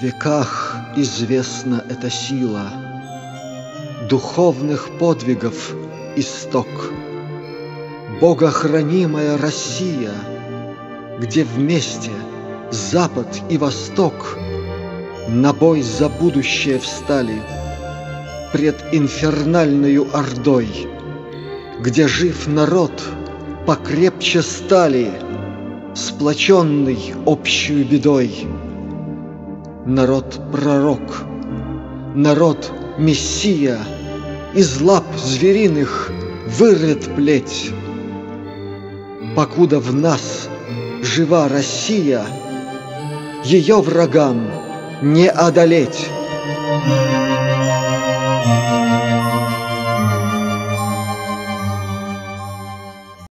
Веках известна эта сила Духовных подвигов исток. Богохранимая Россия, Где вместе Запад и Восток На бой за будущее встали Пред инфернальную ордой, Где жив народ покрепче стали, Сплоченный общую бедой. Народ-пророк, народ-мессия Из лап звериных вырвет плеть. Покуда в нас жива Россия, Ее врагам не одолеть.